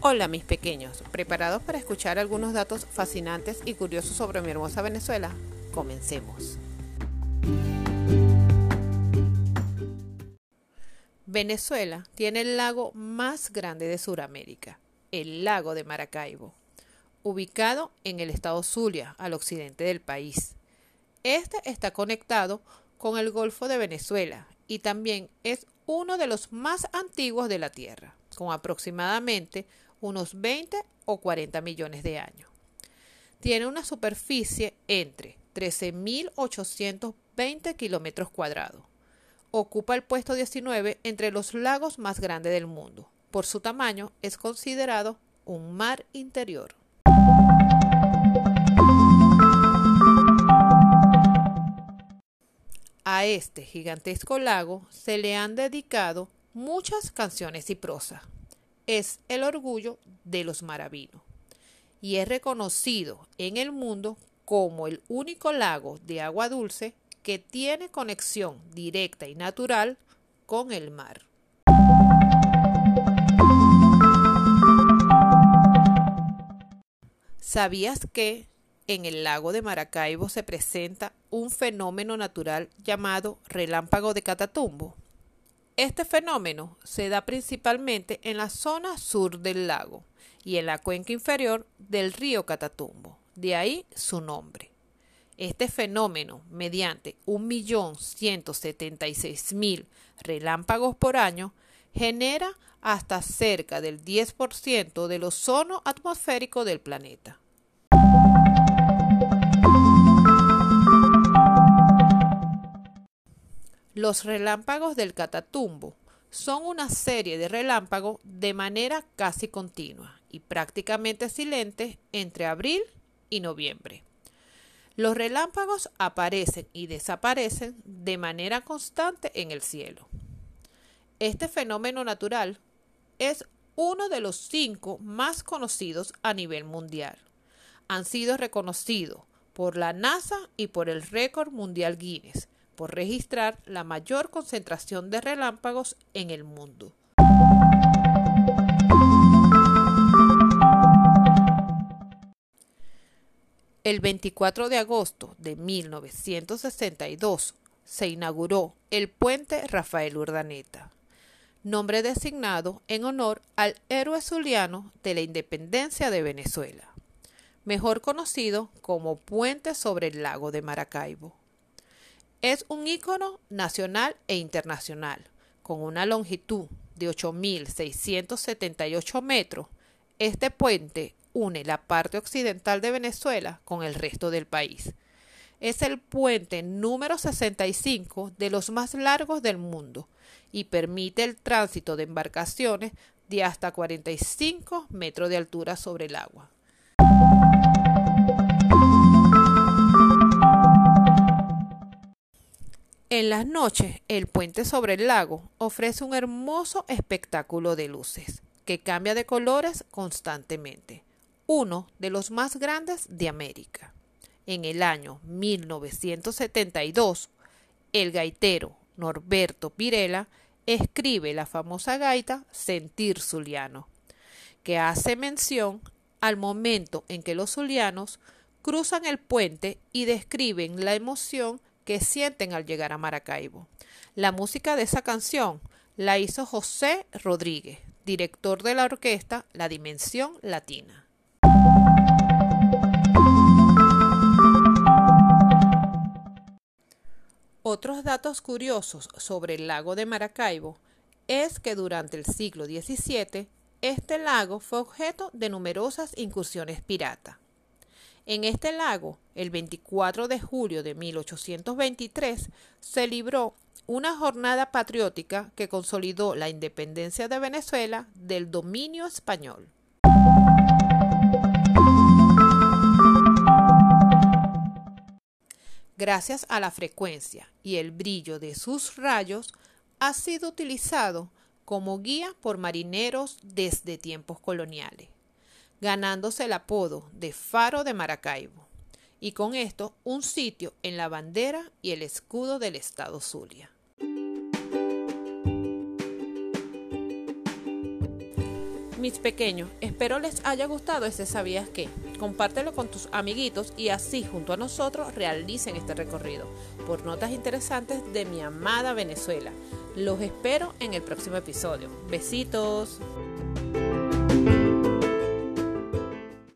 Hola mis pequeños, ¿preparados para escuchar algunos datos fascinantes y curiosos sobre mi hermosa Venezuela? Comencemos. Venezuela tiene el lago más grande de Sudamérica, el lago de Maracaibo, ubicado en el estado Zulia, al occidente del país. Este está conectado con el Golfo de Venezuela y también es uno de los más antiguos de la Tierra, con aproximadamente unos 20 o 40 millones de años. Tiene una superficie entre 13.820 kilómetros cuadrados. Ocupa el puesto 19 entre los lagos más grandes del mundo. Por su tamaño es considerado un mar interior. A este gigantesco lago se le han dedicado muchas canciones y prosas es el orgullo de los maravinos y es reconocido en el mundo como el único lago de agua dulce que tiene conexión directa y natural con el mar. ¿Sabías que en el lago de Maracaibo se presenta un fenómeno natural llamado relámpago de Catatumbo? Este fenómeno se da principalmente en la zona sur del lago y en la cuenca inferior del río Catatumbo, de ahí su nombre. Este fenómeno, mediante 1.176.000 relámpagos por año, genera hasta cerca del 10% del ozono atmosférico del planeta. Los relámpagos del Catatumbo son una serie de relámpagos de manera casi continua y prácticamente silentes entre abril y noviembre. Los relámpagos aparecen y desaparecen de manera constante en el cielo. Este fenómeno natural es uno de los cinco más conocidos a nivel mundial. Han sido reconocidos por la NASA y por el récord mundial Guinness por registrar la mayor concentración de relámpagos en el mundo. El 24 de agosto de 1962 se inauguró el puente Rafael Urdaneta, nombre designado en honor al héroe zuliano de la independencia de Venezuela, mejor conocido como Puente sobre el lago de Maracaibo. Es un ícono nacional e internacional, con una longitud de 8.678 metros. Este puente une la parte occidental de Venezuela con el resto del país. Es el puente número 65 de los más largos del mundo y permite el tránsito de embarcaciones de hasta 45 metros de altura sobre el agua. En las noches, el puente sobre el lago ofrece un hermoso espectáculo de luces que cambia de colores constantemente, uno de los más grandes de América. En el año 1972, el gaitero Norberto Pirela escribe la famosa gaita Sentir Zuliano, que hace mención al momento en que los zulianos cruzan el puente y describen la emoción que sienten al llegar a Maracaibo. La música de esa canción la hizo José Rodríguez, director de la orquesta La Dimensión Latina. Otros datos curiosos sobre el lago de Maracaibo es que durante el siglo XVII este lago fue objeto de numerosas incursiones piratas. En este lago, el 24 de julio de 1823, se libró una jornada patriótica que consolidó la independencia de Venezuela del dominio español. Gracias a la frecuencia y el brillo de sus rayos, ha sido utilizado como guía por marineros desde tiempos coloniales ganándose el apodo de Faro de Maracaibo, y con esto un sitio en la bandera y el escudo del estado Zulia. Mis pequeños, espero les haya gustado este Sabías qué. Compártelo con tus amiguitos y así junto a nosotros realicen este recorrido por notas interesantes de mi amada Venezuela. Los espero en el próximo episodio. Besitos.